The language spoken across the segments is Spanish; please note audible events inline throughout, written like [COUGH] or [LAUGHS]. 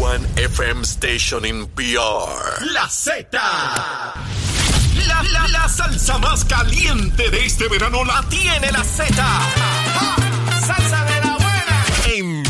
one FM station in PR. La Z. La, la, la salsa más caliente de este verano la tiene la Z.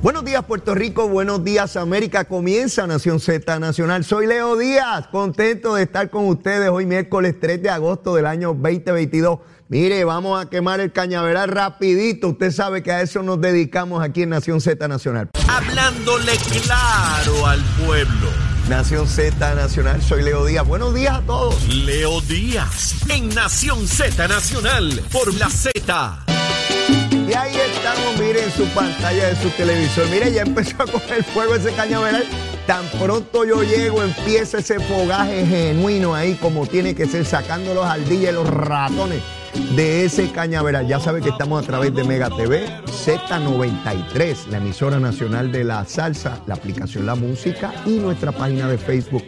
Buenos días Puerto Rico, buenos días América, comienza Nación Z Nacional. Soy Leo Díaz, contento de estar con ustedes hoy miércoles 3 de agosto del año 2022. Mire, vamos a quemar el cañaveral rapidito, usted sabe que a eso nos dedicamos aquí en Nación Z Nacional. Hablándole claro al pueblo. Nación Z Nacional, soy Leo Díaz. Buenos días a todos. Leo Díaz en Nación Z Nacional por la Z. Y ahí estamos, mire, en su pantalla de su televisor. Mire, ya empezó a coger fuego ese cañaveral. Tan pronto yo llego, empieza ese fogaje genuino ahí, como tiene que ser, sacando los ardillas y los ratones de ese cañaveral. Ya sabe que estamos a través de Mega TV, Z93, la emisora nacional de la salsa, la aplicación La Música y nuestra página de Facebook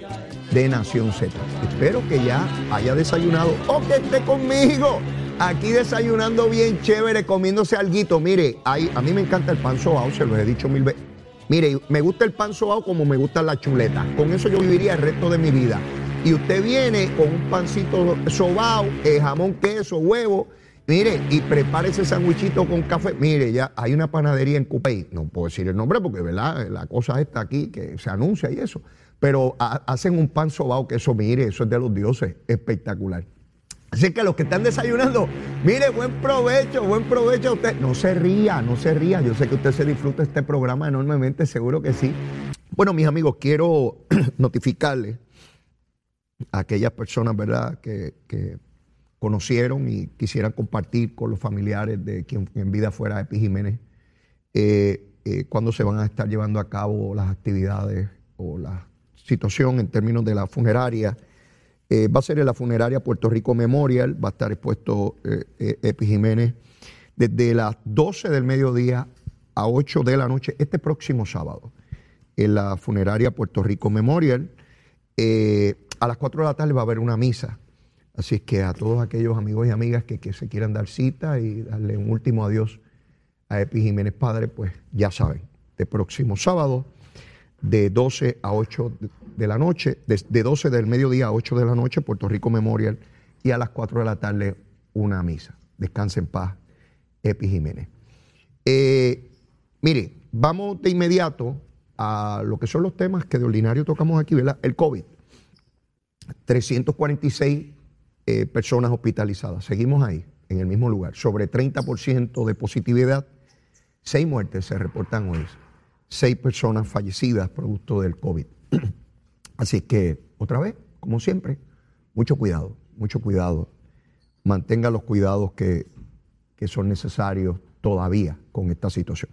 de Nación Z. Espero que ya haya desayunado o que esté conmigo aquí desayunando bien chévere, comiéndose alguito. Mire, ahí, a mí me encanta el pan sobao, se lo he dicho mil veces. Mire, me gusta el pan sobao como me gusta la chuleta. Con eso yo viviría el resto de mi vida. Y usted viene con un pancito sobao, eh, jamón, queso, huevo. Mire, y prepare ese sandwichito con café. Mire, ya hay una panadería en Cupey. No puedo decir el nombre porque, ¿verdad? La cosa está aquí que se anuncia y eso. Pero ha- hacen un pan sobao que eso, mire, eso es de los dioses. Espectacular. Así que los que están desayunando, mire, buen provecho, buen provecho a usted. No se ría, no se ría. Yo sé que usted se disfruta este programa enormemente, seguro que sí. Bueno, mis amigos, quiero [CLEARS THROAT] notificarles a aquellas personas, ¿verdad?, que, conocieron y quisieran compartir con los familiares de quien en vida fuera Epi Jiménez, eh, eh, cuándo se van a estar llevando a cabo las actividades o la situación en términos de la funeraria. Eh, va a ser en la funeraria Puerto Rico Memorial, va a estar expuesto eh, eh, Epi Jiménez desde las 12 del mediodía a 8 de la noche este próximo sábado en la funeraria Puerto Rico Memorial. A las 4 de la tarde va a haber una misa. Así es que a todos aquellos amigos y amigas que, que se quieran dar cita y darle un último adiós a Epi Jiménez Padre, pues ya saben, este próximo sábado de 12 a 8 de- la noche, de, de 12 del mediodía a 8 de la noche, Puerto Rico Memorial, y a las 4 de la tarde una misa. Descanse en paz, Epi Jiménez. Eh, mire, vamos de inmediato a lo que son los temas que de ordinario tocamos aquí, ¿verdad? El COVID. 346 eh, personas hospitalizadas. Seguimos ahí, en el mismo lugar. Sobre 30% de positividad. Seis muertes se reportan hoy. Seis personas fallecidas producto del COVID. [CLEARS THROAT] Así que, otra vez, como siempre, mucho cuidado, mucho cuidado. Mantenga los cuidados que, que son necesarios todavía con esta situación.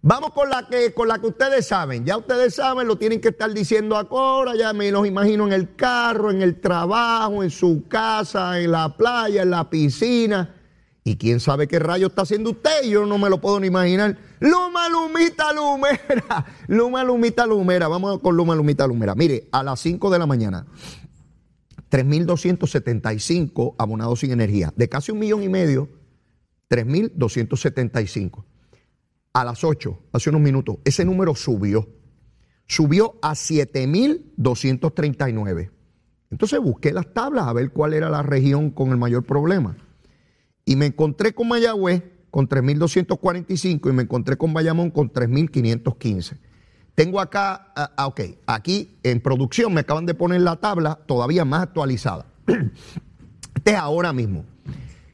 Vamos con la que con la que ustedes saben. Ya ustedes saben, lo tienen que estar diciendo ahora. Ya me los imagino en el carro, en el trabajo, en su casa, en la playa, en la piscina. Y quién sabe qué rayo está haciendo usted. Yo no me lo puedo ni imaginar. Luma, Lumita, Lumera. [LAUGHS] Luma, Lumita, Lumera. Vamos con Luma, Lumita, Lumera. Mire, a las 5 de la mañana, 3.275 abonados sin energía. De casi un millón y medio, 3.275 a las 8, hace unos minutos, ese número subió. Subió a 7.239. Entonces busqué las tablas a ver cuál era la región con el mayor problema. Y me encontré con Mayagüez con 3.245 y me encontré con Bayamón con 3.515. Tengo acá, ah, ah, ok, aquí en producción me acaban de poner la tabla todavía más actualizada. [CLEARS THROAT] Este es ahora mismo.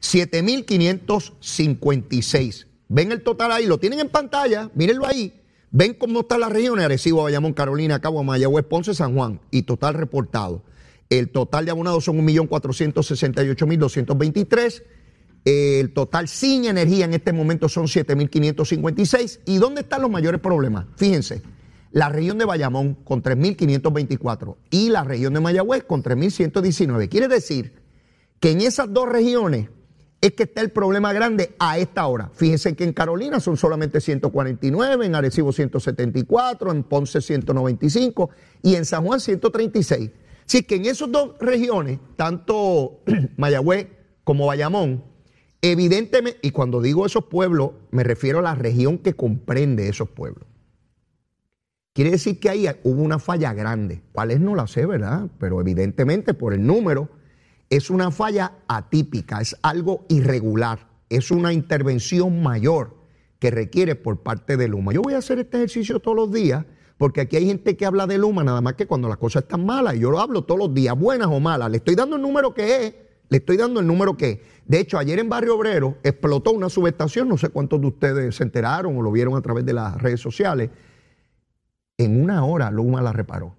7.556. Ven el total ahí, lo tienen en pantalla, mírenlo ahí. Ven cómo están las regiones, Arecibo, Bayamón, Carolina, Cabo, Mayagüez, Ponce, San Juan, y total reportado. El total de abonados son 1.468.223 El total sin energía en este momento son 7.556. ¿Y dónde están los mayores problemas? Fíjense, la región de Bayamón con 3.524 y la región de Mayagüez con 3.119. Quiere decir que en esas dos regiones es que está el problema grande a esta hora. Fíjense que en Carolina son solamente 149, en Arecibo 174, en Ponce 195 y en San Juan 136. Así que en esas dos regiones, tanto [CLEARS THROAT] Mayagüez como Bayamón, evidentemente, y cuando digo esos pueblos, me refiero a la región que comprende esos pueblos. Quiere decir que ahí hubo una falla grande. ¿Cuál es? No la sé, ¿verdad? Pero evidentemente por el número es una falla atípica, es algo irregular, es una intervención mayor que requiere por parte de Luma. Yo voy a hacer este ejercicio todos los días porque aquí hay gente que habla de Luma nada más que cuando las cosas están malas y yo lo hablo todos los días, buenas o malas. Le estoy dando el número que es, le estoy dando el número que. De hecho, ayer en Barrio Obrero explotó una subestación, no sé cuántos de ustedes se enteraron o lo vieron a través de las redes sociales. En una hora Luma la reparó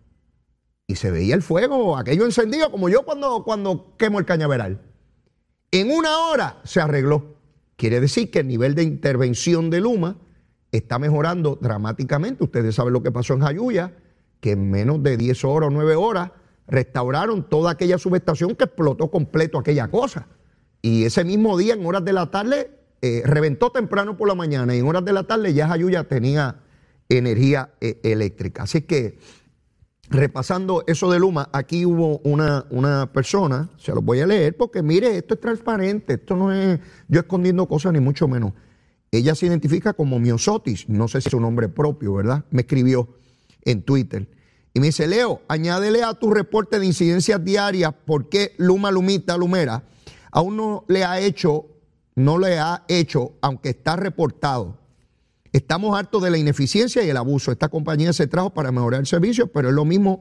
y se veía el fuego, aquello encendido, como yo cuando, cuando quemo el cañaveral. En una hora se arregló. Quiere decir que el nivel de intervención de Luma está mejorando dramáticamente. Ustedes saben lo que pasó en Jayuya, que en menos de 10 horas o 9 horas restauraron toda aquella subestación que explotó completo aquella cosa. Y ese mismo día, en horas de la tarde, eh, reventó temprano por la mañana y en horas de la tarde ya Jayuya tenía energía eh, eléctrica. Así que repasando eso de Luma, aquí hubo una, una persona, se los voy a leer porque mire, esto es transparente, esto no es yo escondiendo cosas ni mucho menos. Ella se identifica como Miosotis, no sé si es su nombre propio, ¿verdad? Me escribió en Twitter. Y me dice, Leo, añádele a tu reporte de incidencias diarias por qué Luma Lumita Lumera aún no le ha hecho, no le ha hecho, aunque está reportado. Estamos hartos de la ineficiencia y el abuso. Esta compañía se trajo para mejorar el servicio, pero es lo mismo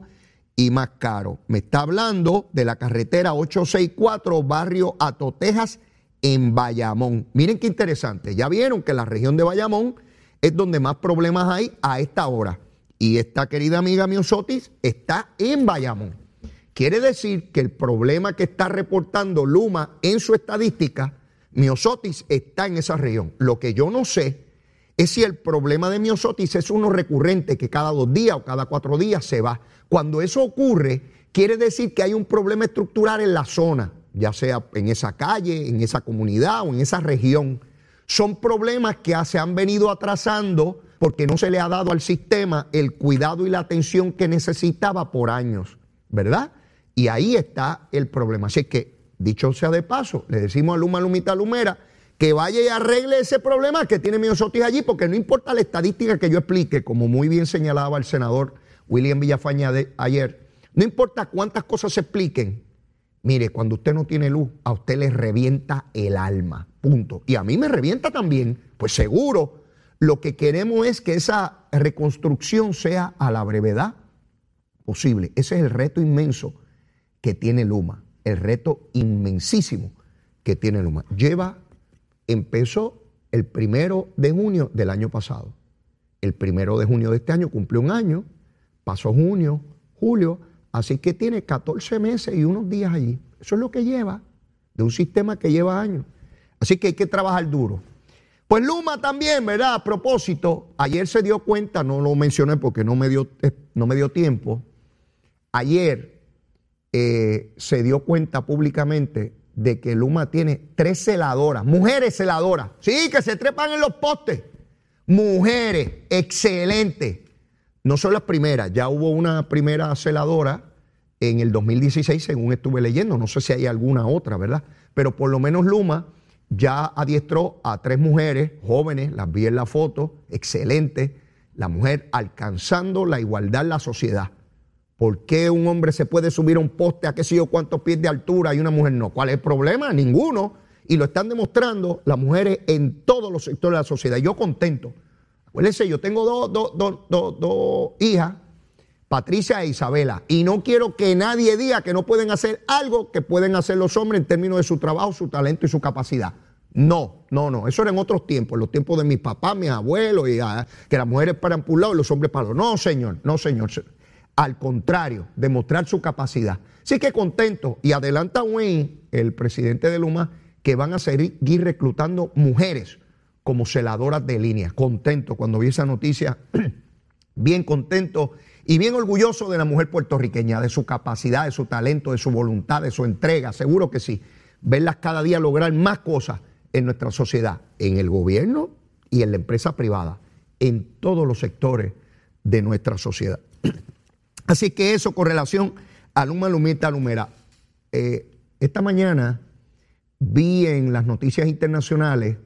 y más caro. Me está hablando de la carretera 864, barrio Atotejas, en Bayamón. Miren qué interesante. Ya vieron que la región de Bayamón es donde más problemas hay a esta hora. Y esta querida amiga Miosotis está en Bayamón. Quiere decir que el problema que está reportando Luma en su estadística, Miosotis está en esa región. Lo que yo no sé es si el problema de miosotis es uno recurrente que cada dos días o cada cuatro días se va. Cuando eso ocurre, quiere decir que hay un problema estructural en la zona, ya sea en esa calle, en esa comunidad o en esa región. Son problemas que se han venido atrasando porque no se le ha dado al sistema el cuidado y la atención que necesitaba por años, ¿verdad? Y ahí está el problema. Así que, dicho sea de paso, le decimos a Luma Lumita Lumera, que vaya y arregle ese problema que tiene Miosotis allí, porque no importa la estadística que yo explique, como muy bien señalaba el senador William Villafaña ayer, no importa cuántas cosas se expliquen, mire, cuando usted no tiene luz, a usted le revienta el alma, punto. Y a mí me revienta también, pues seguro, lo que queremos es que esa reconstrucción sea a la brevedad posible. Ese es el reto inmenso que tiene Luma, el reto inmensísimo que tiene Luma. Lleva empezó el primero de junio del año pasado. El primero de junio de este año cumplió un año, pasó junio, julio, así que tiene 14 meses y unos días allí. Eso es lo que lleva de un sistema que lleva años. Así que hay que trabajar duro. Pues Luma también, ¿verdad? A propósito, ayer se dio cuenta, no lo mencioné porque no me dio, no me dio tiempo, ayer eh, se dio cuenta públicamente de que Luma tiene tres celadoras, mujeres celadoras, sí, que se trepan en los postes. Mujeres, excelente. No son las primeras, ya hubo una primera celadora en el 2016, según estuve leyendo, no sé si hay alguna otra, ¿verdad? Pero por lo menos Luma ya adiestró a tres mujeres jóvenes, las vi en la foto, excelente, la mujer alcanzando la igualdad en la sociedad. ¿Por qué un hombre se puede subir a un poste a qué sé yo cuántos pies de altura y una mujer no? ¿Cuál es el problema? Ninguno. Y lo están demostrando las mujeres en todos los sectores de la sociedad. Yo contento. Acuérdense, yo tengo dos, hijas, Patricia e Isabela, y no quiero que nadie diga que no pueden hacer algo que pueden hacer los hombres en términos de su trabajo, su talento y su capacidad. No, no, no. Eso era en otros tiempos, en los tiempos de mis papás, mis abuelos, y, ah, que las mujeres paran por un lado y los hombres para otro. No, señor, no, señor. Al contrario, demostrar su capacidad. Así que contento. Y adelanta Wayne, el presidente de Luma, que van a seguir reclutando mujeres como celadoras de línea. Contento cuando vi esa noticia, [CLEARS THROAT] bien contento y bien orgulloso de la mujer puertorriqueña, de su capacidad, de su talento, de su voluntad, de su entrega, seguro que sí. Verlas cada día lograr más cosas en nuestra sociedad, en el gobierno y en la empresa privada, en todos los sectores de nuestra sociedad. [CLEARS THROAT] Así que eso con relación a Luma Lumita Lumera. Eh, esta mañana vi en las noticias internacionales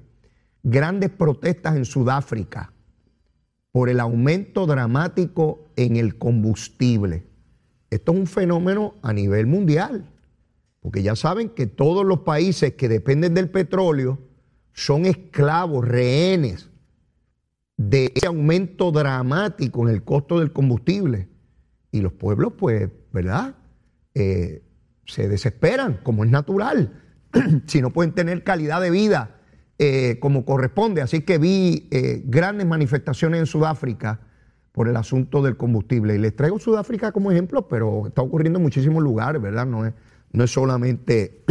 grandes protestas en Sudáfrica por el aumento dramático en el combustible. Esto es un fenómeno a nivel mundial, porque ya saben que todos los países que dependen del petróleo son esclavos, rehenes de ese aumento dramático en el costo del combustible. Y los pueblos, pues, ¿verdad? Eh, se desesperan, como es natural, [CLEARS THROAT] si no pueden tener calidad de vida eh, como corresponde. Así que vi eh, grandes manifestaciones en Sudáfrica por el asunto del combustible. Y les traigo Sudáfrica como ejemplo, pero está ocurriendo en muchísimos lugares, ¿verdad? No es, no es solamente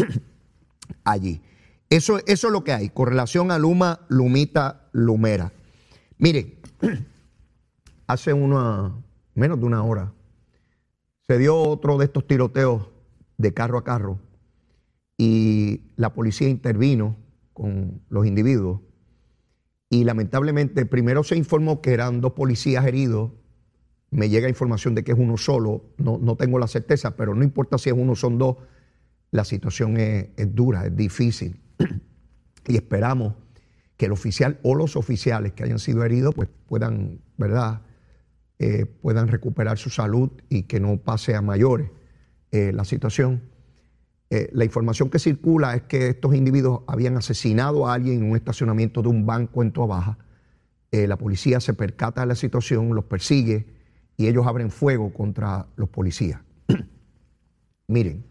[CLEARS THROAT] allí. Eso, eso es lo que hay con relación a Luma, Lumita, Lumera. Mire, [CLEARS THROAT] hace una, menos de una hora se dio otro de estos tiroteos de carro a carro y la policía intervino con los individuos. Y lamentablemente primero se informó que eran dos policías heridos. Me llega información de que es uno solo, no, no tengo la certeza, pero no importa si es uno o son dos, la situación es, dura, es difícil. [CLEARS THROAT] y esperamos que el oficial o los oficiales que hayan sido heridos pues puedan, ¿verdad? Eh, puedan recuperar su salud y que no pase a mayores eh, la situación. Eh, la información que circula es que estos individuos habían asesinado a alguien en un estacionamiento de un banco en Toa eh, la policía se percata de la situación, los persigue y ellos abren fuego contra los policías. [CLEARS THROAT] Miren,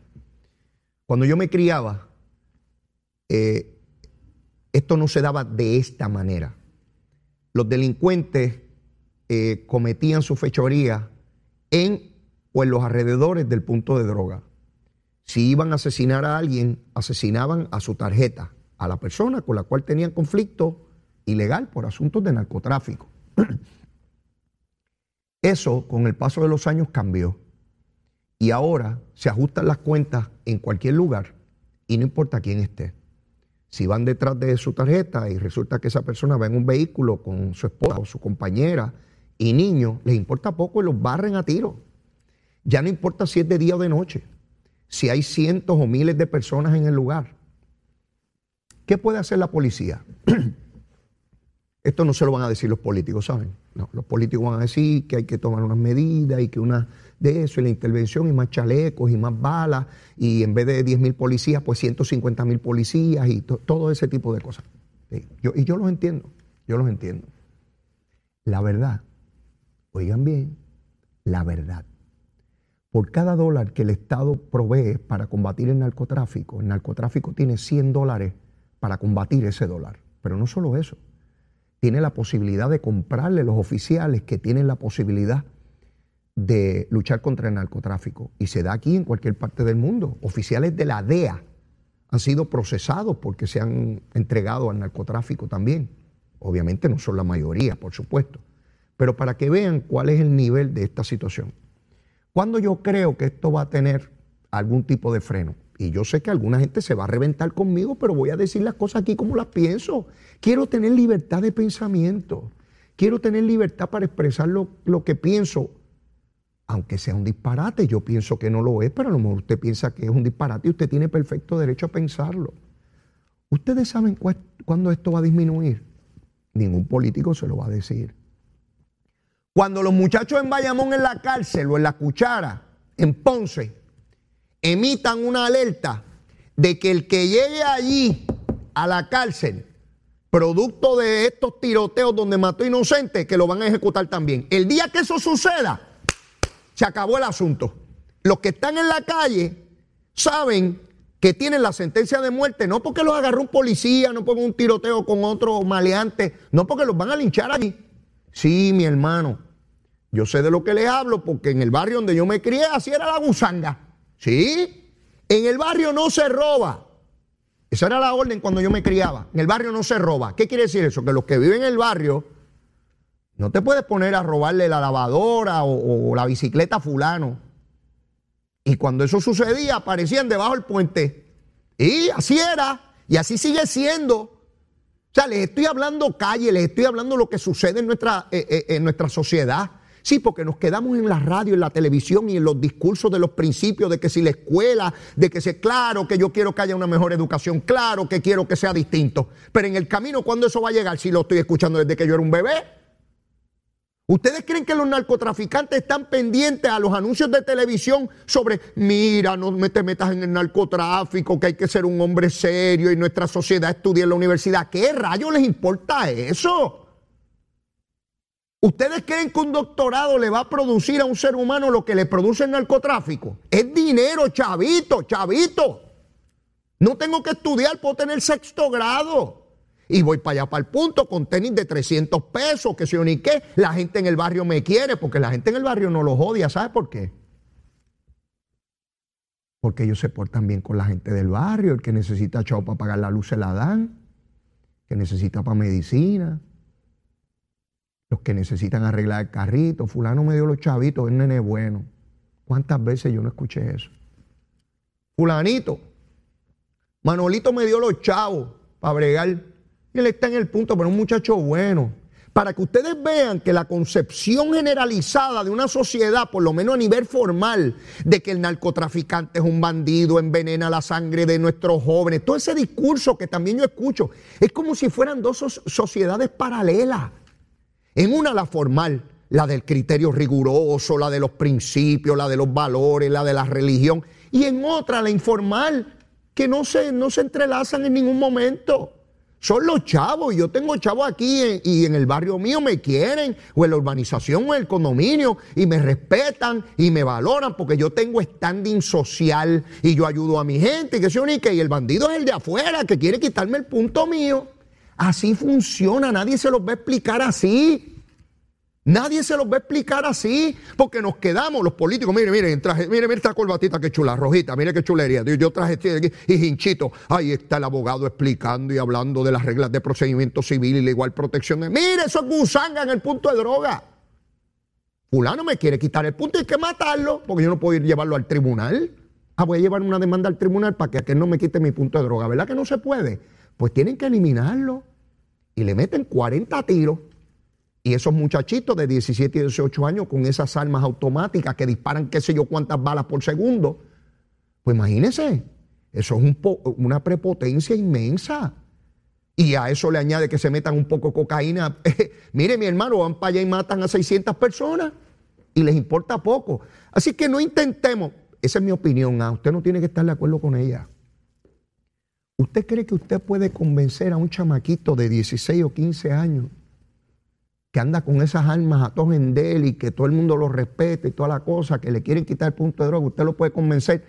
cuando yo me criaba, eh, esto no se daba de esta manera. Los delincuentes cometían su fechoría en o en los alrededores del punto de droga. Si iban a asesinar a alguien, asesinaban a su tarjeta, a la persona con la cual tenían conflicto ilegal por asuntos de narcotráfico. [CLEARS THROAT] Eso con el paso de los años cambió. Y ahora se ajustan las cuentas en cualquier lugar y no importa quién esté. Si van detrás de su tarjeta y resulta que esa persona va en un vehículo con su esposa o su compañera y niño, les importa poco y los barren a tiro. Ya no importa si es de día o de noche si hay cientos o miles de personas en el lugar. ¿Qué puede hacer la policía? [CLEARS THROAT] Esto no se lo van a decir los políticos, ¿saben? No, los políticos van a decir que hay que tomar unas medidas y que una de eso y la intervención y más chalecos y más balas y en vez de 10 mil policías, pues 150 mil policías y todo ese tipo de cosas. y yo los entiendo, yo los entiendo. La verdad, oigan bien, la verdad por cada dólar que el Estado provee para combatir el narcotráfico, el narcotráfico tiene 100 dólares para combatir ese dólar. Pero no solo eso, tiene la posibilidad de comprarle los oficiales que tienen la posibilidad de luchar contra el narcotráfico. Y se da aquí en cualquier parte del mundo. Oficiales de la DEA han sido procesados porque se han entregado al narcotráfico también. Obviamente no son la mayoría, por supuesto. Pero para que vean cuál es el nivel de esta situación. ¿Cuándo yo creo que esto va a tener algún tipo de freno? Y yo sé que alguna gente se va a reventar conmigo, pero voy a decir las cosas aquí como las pienso. Quiero tener libertad de pensamiento. Quiero tener libertad para expresar lo, que pienso. Aunque sea un disparate, yo pienso que no lo es, pero a lo mejor usted piensa que es un disparate y usted tiene perfecto derecho a pensarlo. ¿Ustedes saben cuándo esto va a disminuir? Ningún político se lo va a decir. Cuando los muchachos en Bayamón en la cárcel o en la cuchara, en Ponce, emitan una alerta de que el que llegue allí a la cárcel, producto de estos tiroteos donde mató inocentes, que lo van a ejecutar también. El día que eso suceda, se acabó el asunto. Los que están en la calle saben que tienen la sentencia de muerte, no porque los agarró un policía, no porque un tiroteo con otro maleante, no porque los van a linchar allí. Sí, mi hermano, yo sé de lo que le hablo porque en el barrio donde yo me crié así era la gusanga. ¿Sí? En el barrio no se roba. Esa era la orden cuando yo me criaba. En el barrio no se roba. ¿Qué quiere decir eso? Que los que viven en el barrio no te puedes poner a robarle la lavadora o, o la bicicleta a fulano. Y cuando eso sucedía, aparecían debajo del puente. Y así era. Y así sigue siendo. O sea, les estoy hablando calle, les estoy hablando lo que sucede en nuestra, eh, eh, en nuestra sociedad. Sí, porque nos quedamos en la radio, en la televisión y en los discursos de los principios de que si la escuela, de que sea claro que yo quiero que haya una mejor educación, claro que quiero que sea distinto. Pero en el camino, ¿cuándo eso va a llegar? Si lo estoy escuchando desde que yo era un bebé. ¿Ustedes creen que los narcotraficantes están pendientes a los anuncios de televisión sobre, mira, no te metas en el narcotráfico, que hay que ser un hombre serio y nuestra sociedad estudia en la universidad? ¿Qué rayos les importa eso? ¿Ustedes creen que un doctorado le va a producir a un ser humano lo que le produce el narcotráfico? Es dinero, chavito, chavito. No tengo que estudiar, puedo tener sexto grado. Y voy para allá, para el punto, con tenis de 300 pesos, que sé yo ni qué. La gente en el barrio me quiere, porque la gente en el barrio no los odia. ¿Sabe por qué? Porque ellos se portan bien con la gente del barrio. El que necesita chavo para pagar la luz se la dan. Que necesita para medicina los que necesitan arreglar el carrito, fulano me dio los chavitos, es nene bueno. ¿Cuántas veces yo no escuché eso? Fulanito, Manolito me dio los chavos para bregar. Él está en el punto, pero un muchacho bueno. Para que ustedes vean que la concepción generalizada de una sociedad, por lo menos a nivel formal, de que el narcotraficante es un bandido, envenena la sangre de nuestros jóvenes, todo ese discurso que también yo escucho, es como si fueran dos sociedades paralelas. En una la formal, la del criterio riguroso, la de los principios, la de los valores, la de la religión. Y en otra la informal, que no se, no se entrelazan en ningún momento. Son los chavos, yo tengo chavos aquí y en el barrio mío me quieren, o en la urbanización o en el condominio, y me respetan y me valoran porque yo tengo standing social y yo ayudo a mi gente, que se que y el bandido es el de afuera que quiere quitarme el punto mío. Así funciona, nadie se los va a explicar así. Nadie se los va a explicar así, porque nos quedamos los políticos. Mire, mire, traje, mire, mire esta corbatita que chula, rojita, mire qué chulería. Yo traje este y hinchito. Ahí está el abogado explicando y hablando de las reglas de procedimiento civil y la igual protección. Mire, eso es gusanga en el punto de droga. Fulano me quiere quitar el punto y hay que matarlo, porque yo no puedo ir llevarlo al tribunal. Ah, voy a llevar una demanda al tribunal para que aquel no me quite mi punto de droga. ¿Verdad que no se puede? Pues tienen que eliminarlo. Y le meten 40 tiros y esos muchachitos de 17 y 18 años con esas armas automáticas que disparan qué sé yo cuántas balas por segundo, pues imagínense, eso es una prepotencia inmensa. Y a eso le añade que se metan un poco de cocaína. [LAUGHS] Mire, mi hermano, van para allá y matan a 600 personas y les importa poco. Así que no intentemos, esa es mi opinión, ¿ah? usted no tiene que estar de acuerdo con ella. ¿Usted cree que usted puede convencer a un chamaquito de 16 o 15 años que anda con esas armas a todos en del y que todo el mundo lo respete y toda la cosa, que le quieren quitar el punto de droga, usted lo puede convencer.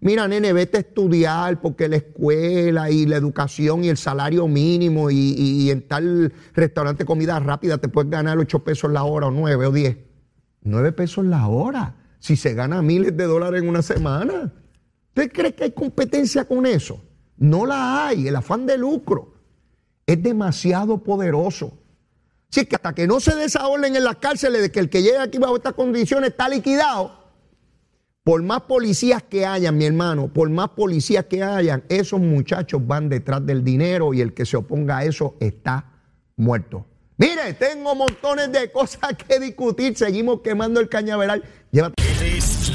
Mira, nene, vete a estudiar porque la escuela y la educación y el salario mínimo y, en tal restaurante comida rápida te puedes ganar 8 pesos la hora o 9 o 10. 9 pesos la hora. Si se gana miles de dólares en una semana. ¿Usted cree que hay competencia con eso? No la hay. El afán de lucro es demasiado poderoso. Sí, que hasta que no se dé en las cárceles de que el que llega aquí bajo estas condiciones está liquidado, por más policías que hayan, mi hermano, por más policías que hayan, esos muchachos van detrás del dinero y el que se oponga a eso está muerto. Mire, tengo montones de cosas que discutir. Seguimos quemando el cañaveral. Llévate.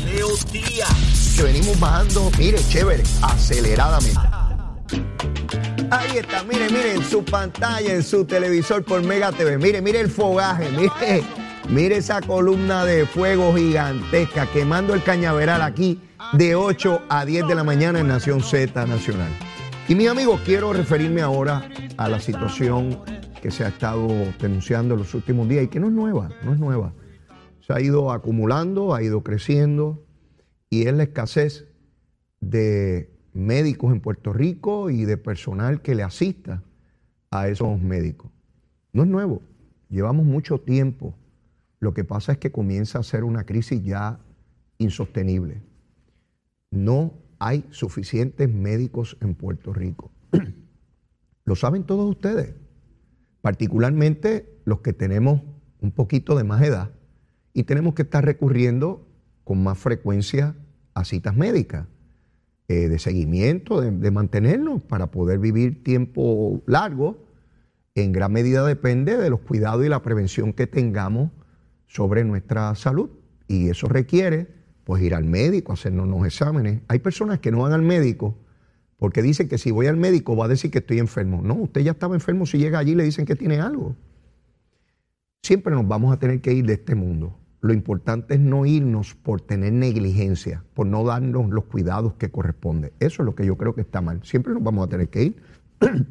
Leo Díaz. Que venimos bajando, mire, chévere, aceleradamente. Ahí está, mire, mire, en su pantalla, en su televisor por Mega TV. Mire, mire el fogaje, mire, mire esa columna de fuego gigantesca quemando el cañaveral aquí de 8 a 10 de la mañana en Nación Z Nacional. Y mis amigos, quiero referirme ahora a la situación que se ha estado denunciando en los últimos días y que no es nueva, no es nueva. Se ha ido acumulando, ha ido creciendo y es la escasez de médicos en Puerto Rico y de personal que le asista a esos médicos. No es nuevo, llevamos mucho tiempo. Lo que pasa es que comienza a ser una crisis ya insostenible. No hay suficientes médicos en Puerto Rico. [CLEARS THROAT] Lo saben todos ustedes, particularmente los que tenemos un poquito de más edad y tenemos que estar recurriendo con más frecuencia a citas médicas, eh, de seguimiento, de, mantenernos para poder vivir tiempo largo. En gran medida depende de los cuidados y la prevención que tengamos sobre nuestra salud. Y eso requiere pues ir al médico, hacernos unos exámenes. Hay personas que no van al médico porque dicen que si voy al médico va a decir que estoy enfermo. No, usted ya estaba enfermo si llega allí le dicen que tiene algo. Siempre nos vamos a tener que ir de este mundo. Lo importante es no irnos por tener negligencia, por no darnos los cuidados que corresponden. Eso es lo que yo creo que está mal. Siempre nos vamos a tener que ir. [CLEARS THROAT]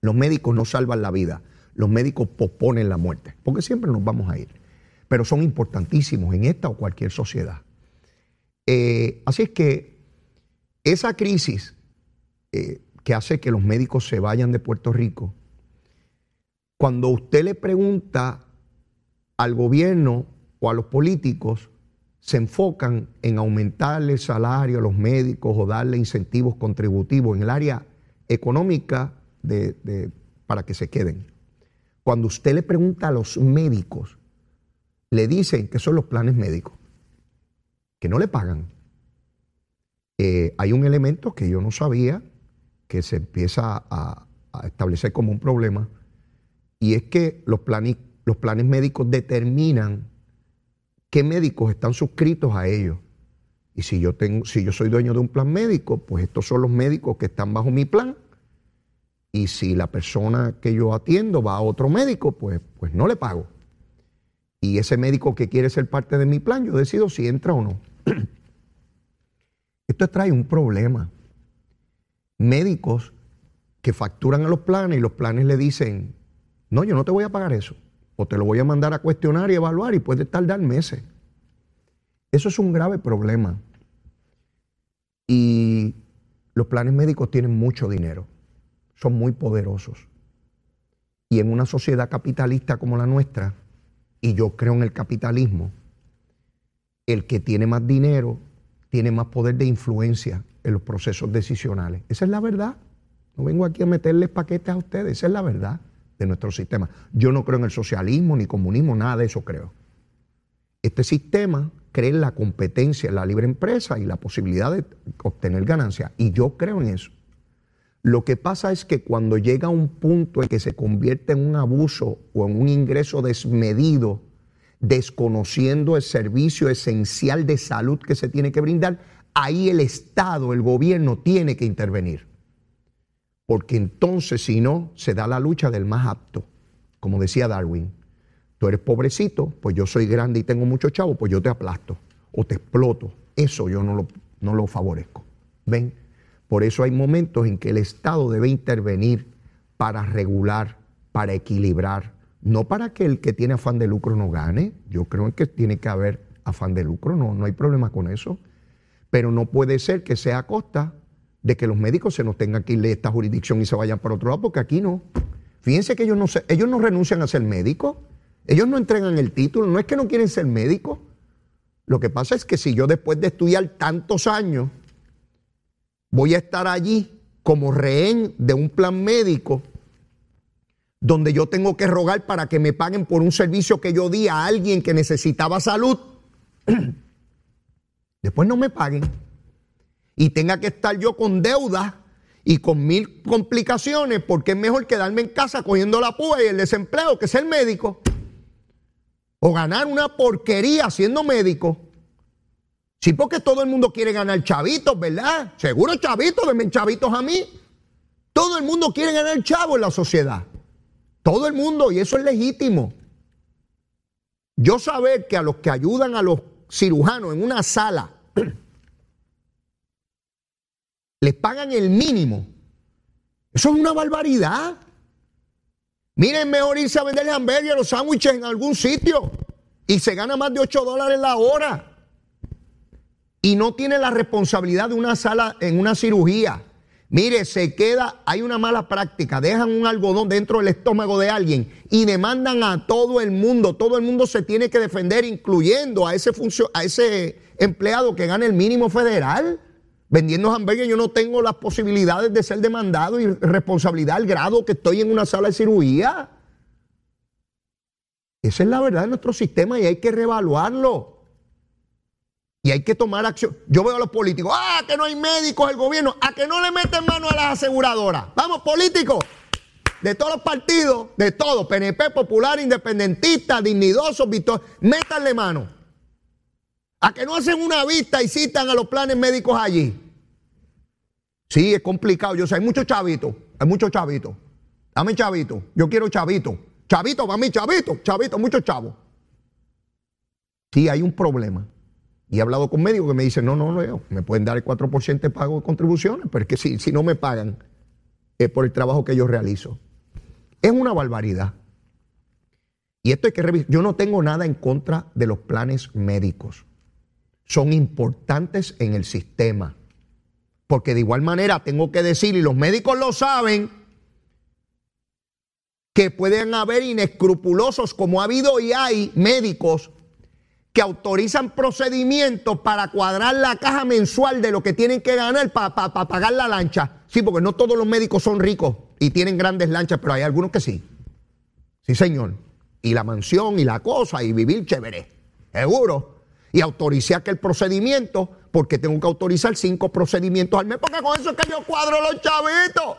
Los médicos no salvan la vida, los médicos posponen la muerte, porque siempre nos vamos a ir. Pero son importantísimos en esta o cualquier sociedad. Eh, así es que esa crisis eh, que hace que los médicos se vayan de Puerto Rico, cuando usted le pregunta al gobierno o a los políticos se enfocan en aumentarle el salario a los médicos o darle incentivos contributivos en el área económica para que se queden. Cuando usted le pregunta a los médicos, le dicen que son los planes médicos, que no le pagan. Eh, hay un elemento que yo no sabía que se empieza a, establecer como un problema, y es que los planes médicos determinan qué médicos están suscritos a ellos. Y si yo, tengo, si yo soy dueño de un plan médico, pues estos son los médicos que están bajo mi plan. Y si la persona que yo atiendo va a otro médico, pues, pues no le pago. Y ese médico que quiere ser parte de mi plan, yo decido si entra o no. [CLEARS THROAT] Esto trae un problema. Médicos que facturan a los planes y los planes le dicen, no, yo no te voy a pagar eso o te lo voy a mandar a cuestionar y evaluar y puede tardar meses. Eso es un grave problema. Y los planes médicos tienen mucho dinero, son muy poderosos. Y en una sociedad capitalista como la nuestra, y yo creo en el capitalismo, el que tiene más dinero tiene más poder de influencia en los procesos decisionales. Esa es la verdad. No vengo aquí a meterles paquetes a ustedes, esa es la verdad de nuestro sistema. Yo no creo en el socialismo ni comunismo, nada de eso creo. Este sistema cree en la competencia, en la libre empresa y la posibilidad de obtener ganancias. Y yo creo en eso. Lo que pasa es que cuando llega un punto en que se convierte en un abuso o en un ingreso desmedido, desconociendo el servicio esencial de salud que se tiene que brindar, ahí el Estado, el gobierno tiene que intervenir porque entonces si no, se da la lucha del más apto, como decía Darwin. Tú eres pobrecito, pues yo soy grande y tengo mucho chavo, pues yo te aplasto o te exploto. Eso yo no lo, no lo favorezco. ¿Ven? Por eso hay momentos en que el Estado debe intervenir para regular, para equilibrar, no para que el que tiene afán de lucro no gane. Yo creo que tiene que haber afán de lucro, no, no hay problema con eso. Pero no puede ser que sea a costa de que los médicos se nos tengan que ir de esta jurisdicción y se vayan para otro lado, porque aquí no. Fíjense que ellos no, ellos no renuncian a ser médicos, ellos no entregan el título, no es que no quieren ser médicos. Lo que pasa es que si yo después de estudiar tantos años voy a estar allí como rehén de un plan médico, donde yo tengo que rogar para que me paguen por un servicio que yo di a alguien que necesitaba salud, [CLEARS THROAT] después no me paguen y tenga que estar yo con deuda y con mil complicaciones, porque es mejor quedarme en casa cogiendo la púa y el desempleo que ser médico. O ganar una porquería siendo médico. Sí, porque todo el mundo quiere ganar chavitos, ¿verdad? Seguro chavitos, denme chavitos a mí. Todo el mundo quiere ganar chavo en la sociedad. Todo el mundo, y eso es legítimo. Yo saber que a los que ayudan a los cirujanos en una sala les pagan el mínimo. Eso es una barbaridad. Miren, mejor irse a vender hamburguesas los sándwiches en algún sitio y se gana más de 8 dólares la hora. Y no tiene la responsabilidad de una sala en una cirugía. Mire, se queda, hay una mala práctica, dejan un algodón dentro del estómago de alguien y demandan a todo el mundo. Todo el mundo se tiene que defender, incluyendo a ese, a ese empleado que gana el mínimo federal. Vendiendo hamburguesas yo no tengo las posibilidades de ser demandado y responsabilidad al grado que estoy en una sala de cirugía. Esa es la verdad de nuestro sistema y hay que reevaluarlo. Y hay que tomar acción. Yo veo a los políticos, ah, que no hay médicos el gobierno, a que no le meten mano a las aseguradoras. Vamos, políticos, de todos los partidos, de todos, PNP, Popular, Independentista, Dignidosos, Víctor, métanle mano. A que no hacen una vista y citan a los planes médicos allí. Sí, es complicado. Yo sé, hay muchos chavitos, hay muchos chavitos. Dame chavito, yo quiero chavito. Chavito, para mí, chavito, chavito, muchos chavos. Sí, hay un problema. Y he hablado con médicos que me dicen, no, no, no, me pueden dar el 4% de pago de contribuciones, pero es que si, si no me pagan es por el trabajo que yo realizo. Es una barbaridad. Y esto hay que revisar. Yo no tengo nada en contra de los planes médicos. Son importantes en el sistema. Porque de igual manera tengo que decir, y los médicos lo saben, que pueden haber inescrupulosos, como ha habido y hay médicos que autorizan procedimientos para cuadrar la caja mensual de lo que tienen que ganar para pagar la lancha. Sí, porque no todos los médicos son ricos y tienen grandes lanchas, pero hay algunos que sí. Sí, señor. Y la mansión y la cosa y vivir chévere. Seguro. Y autoricé aquel procedimiento porque tengo que autorizar cinco procedimientos al mes, porque con eso es que yo cuadro los chavitos.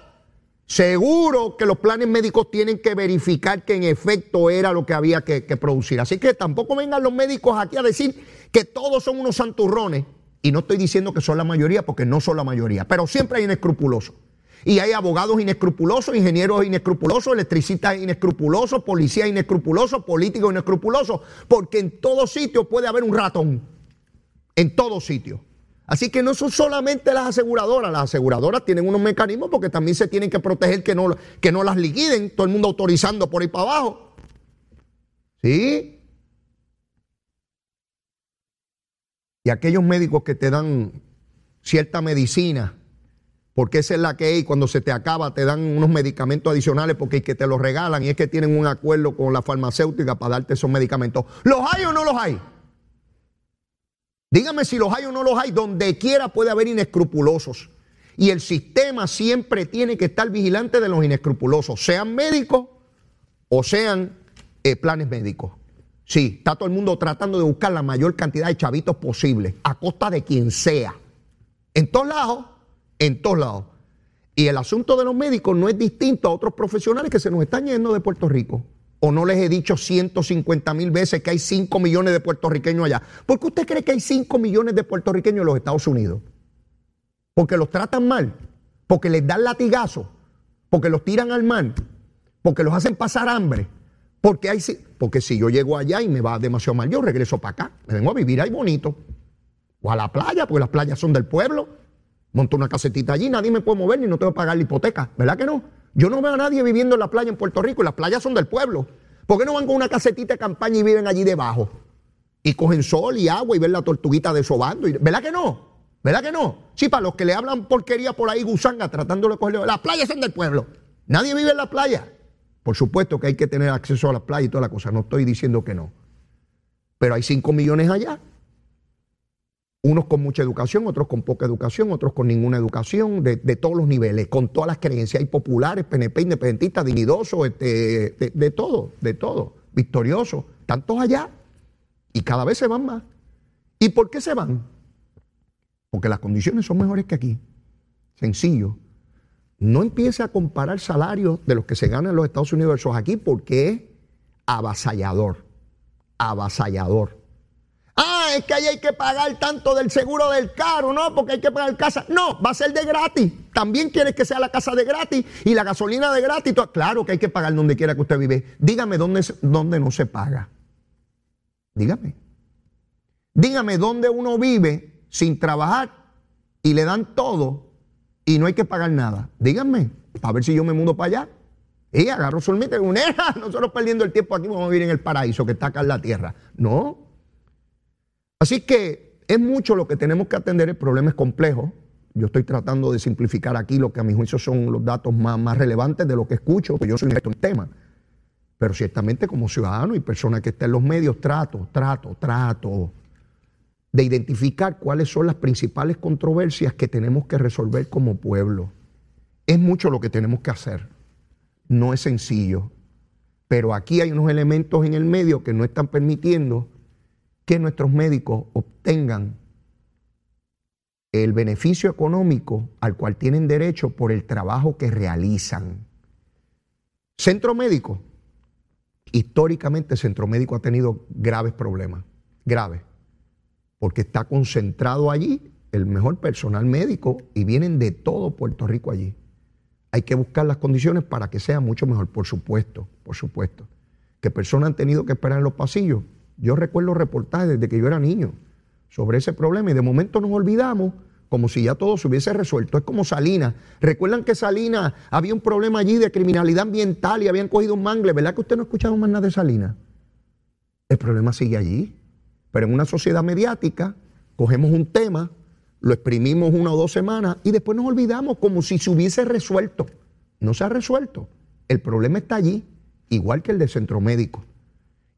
Seguro que los planes médicos tienen que verificar que en efecto era lo que había que, producir. Así que tampoco vengan los médicos aquí a decir que todos son unos santurrones. Y no estoy diciendo que son la mayoría, porque no son la mayoría, pero siempre hay inescrupulosos. Y hay abogados inescrupulosos, ingenieros inescrupulosos, electricistas inescrupulosos, policías inescrupulosos, políticos inescrupulosos, porque en todo sitio puede haber un ratón. En todo sitio. Así que no son solamente las aseguradoras, las aseguradoras tienen unos mecanismos porque también se tienen que proteger que no, que no las liquiden, todo el mundo autorizando por ahí para abajo. ¿Sí? Y aquellos médicos que te dan cierta medicina, porque esa es la que hay, cuando se te acaba te dan unos medicamentos adicionales porque que te los regalan y es que tienen un acuerdo con la farmacéutica para darte esos medicamentos. ¿Los hay o no los hay? Dígame si los hay o no los hay, donde quiera puede haber inescrupulosos. Y el sistema siempre tiene que estar vigilante de los inescrupulosos, sean médicos o sean eh, planes médicos. Sí, está todo el mundo tratando de buscar la mayor cantidad de chavitos posible, a costa de quien sea. En todos lados, en todos lados. Y el asunto de los médicos no es distinto a otros profesionales que se nos están yendo de Puerto Rico. ¿O no les he dicho 150 mil veces que hay 5 millones de puertorriqueños allá? ¿Por qué usted cree que hay 5 millones de puertorriqueños en los Estados Unidos? Porque los tratan mal, porque les dan latigazo, porque los tiran al mar, porque los hacen pasar hambre, porque hay porque si yo llego allá y me va demasiado mal, yo regreso para acá, me vengo a vivir ahí bonito. O a la playa, porque las playas son del pueblo. Monto una casetita allí, nadie me puede mover ni no tengo que pagar la hipoteca, ¿verdad que no? Yo no veo a nadie viviendo en la playa en Puerto Rico y las playas son del pueblo. ¿Por qué no van con una casetita de campaña y viven allí debajo? Y cogen sol y agua y ven la tortuguita desobando. ¿Verdad que no? ¿Verdad que no? Sí, para los que le hablan porquería por ahí, gusanga, tratando de cogerle. Las playas son del pueblo. Nadie vive en la playa. Por supuesto que hay que tener acceso a las playas y toda la cosa. No estoy diciendo que no. Pero hay 5 millones allá unos con mucha educación, otros con poca educación, otros con ninguna educación, de, todos los niveles, con todas las creencias. Hay populares, PNP, independentistas, dignidosos, este, de, todo, de todo, victoriosos, tantos allá, y cada vez se van más. ¿Y por qué se van? Porque las condiciones son mejores que aquí. Sencillo. No empiece a comparar salarios de los que se ganan en los Estados Unidos versus aquí porque es avasallador. Avasallador. Ah, es que ahí hay que pagar tanto del seguro del carro, ¿no? Porque hay que pagar casa. No, va a ser de gratis. También quieres que sea la casa de gratis y la gasolina de gratis. Claro que hay que pagar donde quiera que usted vive. Dígame dónde, dónde no se paga. Dígame. Dígame dónde uno vive sin trabajar y le dan todo y no hay que pagar nada. Díganme, a ver si yo me mudo para allá. Y agarro solamente una, nosotros perdiendo el tiempo aquí vamos a vivir en el paraíso que está acá en la tierra. No, Así que es mucho lo que tenemos que atender, el problema es complejo. Yo estoy tratando de simplificar aquí lo que a mi juicio son los datos más, relevantes de lo que escucho, porque yo soy un experto en tema. Pero ciertamente como ciudadano y persona que está en los medios, trato, trato, trato de identificar cuáles son las principales controversias que tenemos que resolver como pueblo. Es mucho lo que tenemos que hacer. No es sencillo. Pero aquí hay unos elementos en el medio que no están permitiendo que nuestros médicos obtengan el beneficio económico al cual tienen derecho por el trabajo que realizan. Centro médico. Históricamente centro médico ha tenido graves problemas, graves, porque está concentrado allí el mejor personal médico y vienen de todo Puerto Rico allí. Hay que buscar las condiciones para que sea mucho mejor, por supuesto, por supuesto. Que personas han tenido que esperar en los pasillos. Yo recuerdo reportajes desde que yo era niño sobre ese problema y de momento nos olvidamos como si ya todo se hubiese resuelto. Es como Salinas. Recuerdan que Salinas había un problema allí de criminalidad ambiental y habían cogido un mangle. ¿Verdad que usted no ha escuchado más nada de Salinas? El problema sigue allí. Pero en una sociedad mediática, cogemos un tema, lo exprimimos una o dos semanas y después nos olvidamos como si se hubiese resuelto. No se ha resuelto. El problema está allí, igual que el de centro médico.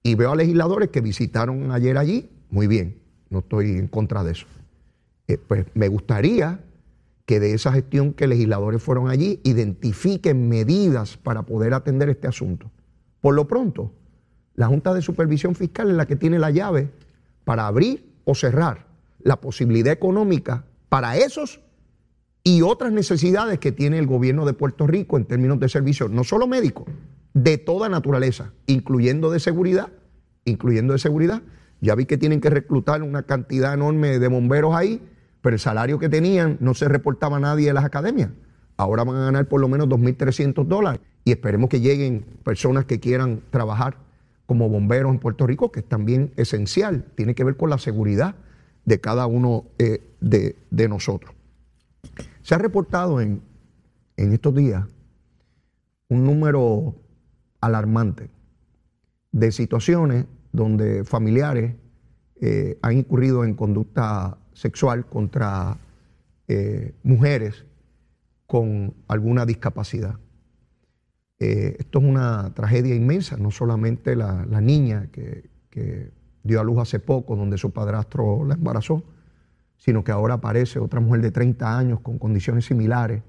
Y veo a legisladores que visitaron ayer allí, muy bien, no estoy en contra de eso. Eh, pues me gustaría que de esa gestión que legisladores fueron allí identifiquen medidas para poder atender este asunto. Por lo pronto, la Junta de Supervisión Fiscal es la que tiene la llave para abrir o cerrar la posibilidad económica para esos y otras necesidades que tiene el gobierno de Puerto Rico en términos de servicios, no solo médicos, de toda naturaleza, incluyendo de seguridad, incluyendo de seguridad. Ya vi que tienen que reclutar una cantidad enorme de bomberos ahí, pero el salario que tenían no se reportaba a nadie de las academias. Ahora van a ganar por lo menos 2.300 dólares y esperemos que lleguen personas que quieran trabajar como bomberos en Puerto Rico, que es también esencial, tiene que ver con la seguridad de cada uno eh, de, de, nosotros. Se ha reportado en, en estos días un número alarmante de situaciones donde familiares eh, han incurrido en conducta sexual contra eh, mujeres con alguna discapacidad. Eh, esto es una tragedia inmensa, no solamente la, niña que, que, dio a luz hace poco, donde su padrastro la embarazó, sino que ahora aparece otra mujer de 30 años con condiciones similares,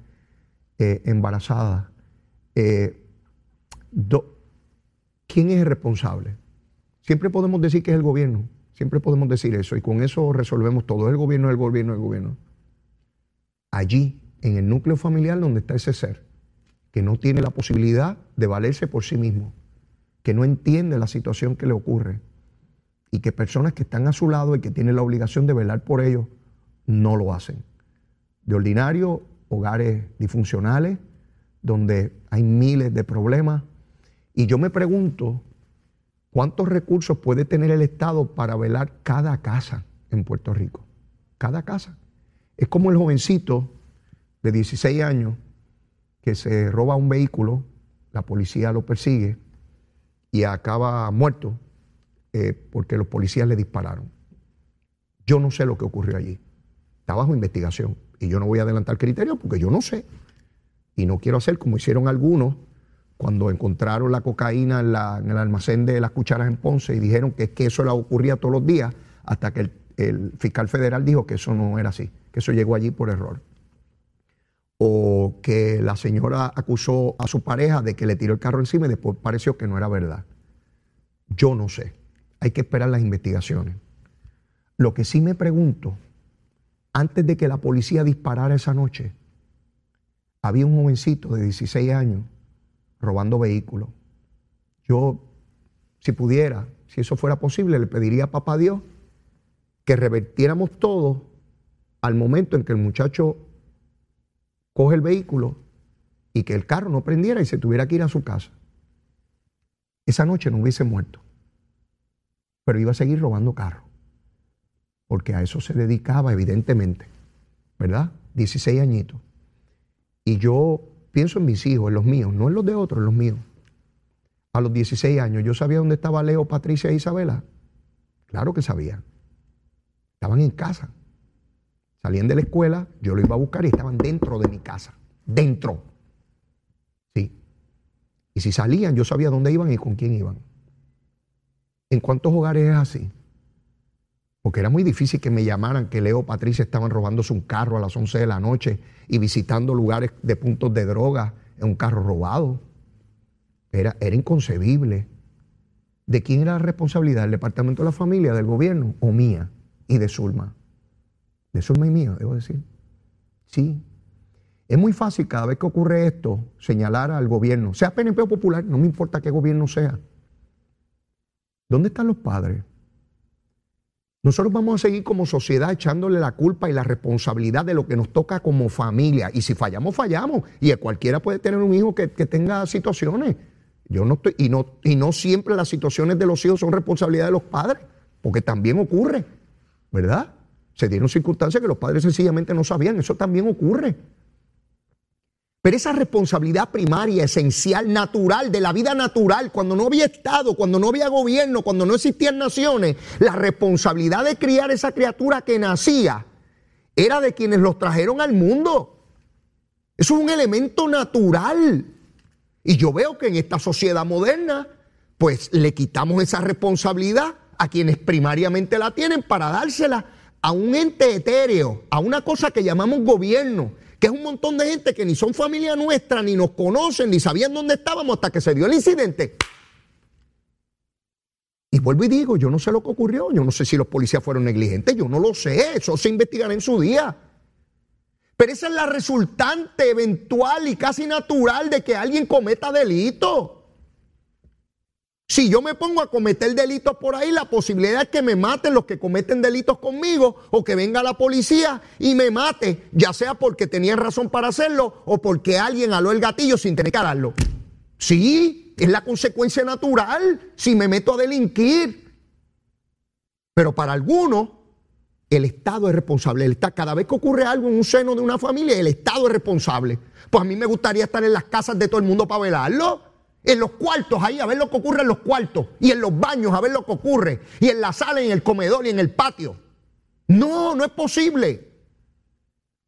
embarazada. ¿Quién es el responsable? Siempre podemos decir que es el gobierno, siempre podemos decir eso y con eso resolvemos todo. el gobierno, el gobierno, el gobierno. Allí, en el núcleo familiar donde está ese ser, que no tiene la posibilidad de valerse por sí mismo, que no entiende la situación que le ocurre y que personas que están a su lado y que tienen la obligación de velar por ellos no lo hacen. De ordinario, hogares disfuncionales, donde hay miles de problemas. Y yo me pregunto ¿Cuántos recursos puede tener el Estado para velar cada casa en Puerto Rico? Cada casa. Es como el jovencito de 16 años que se roba un vehículo, la policía lo persigue y acaba muerto eh, porque los policías le dispararon. Yo no sé lo que ocurrió allí. Está bajo investigación y yo no voy a adelantar criterios porque yo no sé. Y no quiero hacer como hicieron algunos cuando encontraron la cocaína en, el almacén de las cucharas en Ponce y dijeron que, eso le ocurría todos los días, hasta que el, fiscal federal dijo que eso no era así, que eso llegó allí por error. O que la señora acusó a su pareja de que le tiró el carro encima y después pareció que no era verdad. Yo no sé. Hay que esperar las investigaciones. Lo que sí me pregunto, antes de que la policía disparara esa noche, había un jovencito de 16 años robando vehículos. Yo, si pudiera, si eso fuera posible, le pediría a papá Dios que revertiéramos todo al momento en que el muchacho coge el vehículo y que el carro no prendiera y se tuviera que ir a su casa. Esa noche no hubiese muerto, pero iba a seguir robando carros, porque a eso se dedicaba evidentemente, ¿verdad? 16 añitos. Y yo pienso en mis hijos, en los míos, no en los de otros, en los míos. A los 16 años, ¿yo sabía dónde estaba Leo, Patricia e Isabela? Claro que sabía. Estaban en casa. Salían de la escuela, yo lo iba a buscar y estaban dentro de mi casa. Dentro. Sí. Y si salían, yo sabía dónde iban y con quién iban. ¿En cuántos hogares es así? Porque era muy difícil que me llamaran que Leo Patricia estaban robándose un carro a las 11 de la noche y visitando lugares de puntos de droga en un carro robado. Era, era inconcebible. ¿De quién era la responsabilidad? ¿Del Departamento de la Familia, del gobierno o mía y de Zulma? De Zulma y mía, debo decir. Sí. Es muy fácil cada vez que ocurre esto señalar al gobierno, sea PNP o popular, no me importa qué gobierno sea. ¿Dónde están los padres? Nosotros vamos a seguir como sociedad echándole la culpa y la responsabilidad de lo que nos toca como familia. Y si fallamos, fallamos. Y cualquiera puede tener un hijo que, tenga situaciones. Yo no estoy, y no, y no siempre las situaciones de los hijos son responsabilidad de los padres, porque también ocurre, ¿verdad? Se dieron circunstancias que los padres sencillamente no sabían, eso también ocurre. Pero esa responsabilidad primaria, esencial, natural, de la vida natural, cuando no había Estado, cuando no había gobierno, cuando no existían naciones, la responsabilidad de criar esa criatura que nacía era de quienes los trajeron al mundo. Eso es un elemento natural. Y yo veo que en esta sociedad moderna, pues le quitamos esa responsabilidad a quienes primariamente la tienen para dársela a un ente etéreo, a una cosa que llamamos gobierno que es un montón de gente que ni son familia nuestra, ni nos conocen, ni sabían dónde estábamos hasta que se dio el incidente. Y vuelvo y digo, yo no sé lo que ocurrió, yo no sé si los policías fueron negligentes, yo no lo sé, eso se investigará en su día. Pero esa es la resultante eventual y casi natural de que alguien cometa delito. Si yo me pongo a cometer delitos por ahí, la posibilidad es que me maten los que cometen delitos conmigo o que venga la policía y me mate, ya sea porque tenía razón para hacerlo o porque alguien aló el gatillo sin tener que darlo. Sí, es la consecuencia natural si me meto a delinquir. Pero para algunos, el Estado es responsable. Cada vez que ocurre algo en un seno de una familia, el Estado es responsable. Pues a mí me gustaría estar en las casas de todo el mundo para velarlo. En los cuartos, ahí a ver lo que ocurre en los cuartos. Y en los baños, a ver lo que ocurre. Y en la sala, y en el comedor, y en el patio. No, no es posible.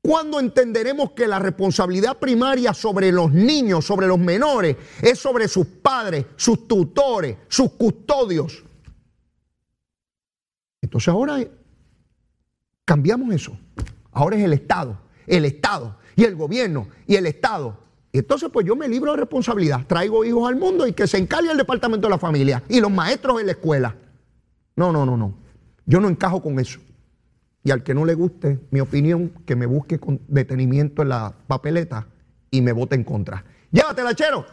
¿Cuándo entenderemos que la responsabilidad primaria sobre los niños, sobre los menores, es sobre sus padres, sus tutores, sus custodios? Entonces ahora cambiamos eso. Ahora es el Estado, el Estado y el gobierno y el Estado entonces, pues yo me libro de responsabilidad. Traigo hijos al mundo y que se encargue el departamento de la familia y los maestros en la escuela. No, no, no, no. Yo no encajo con eso. Y al que no le guste mi opinión, que me busque con detenimiento en la papeleta y me vote en contra. Llévatela, chero.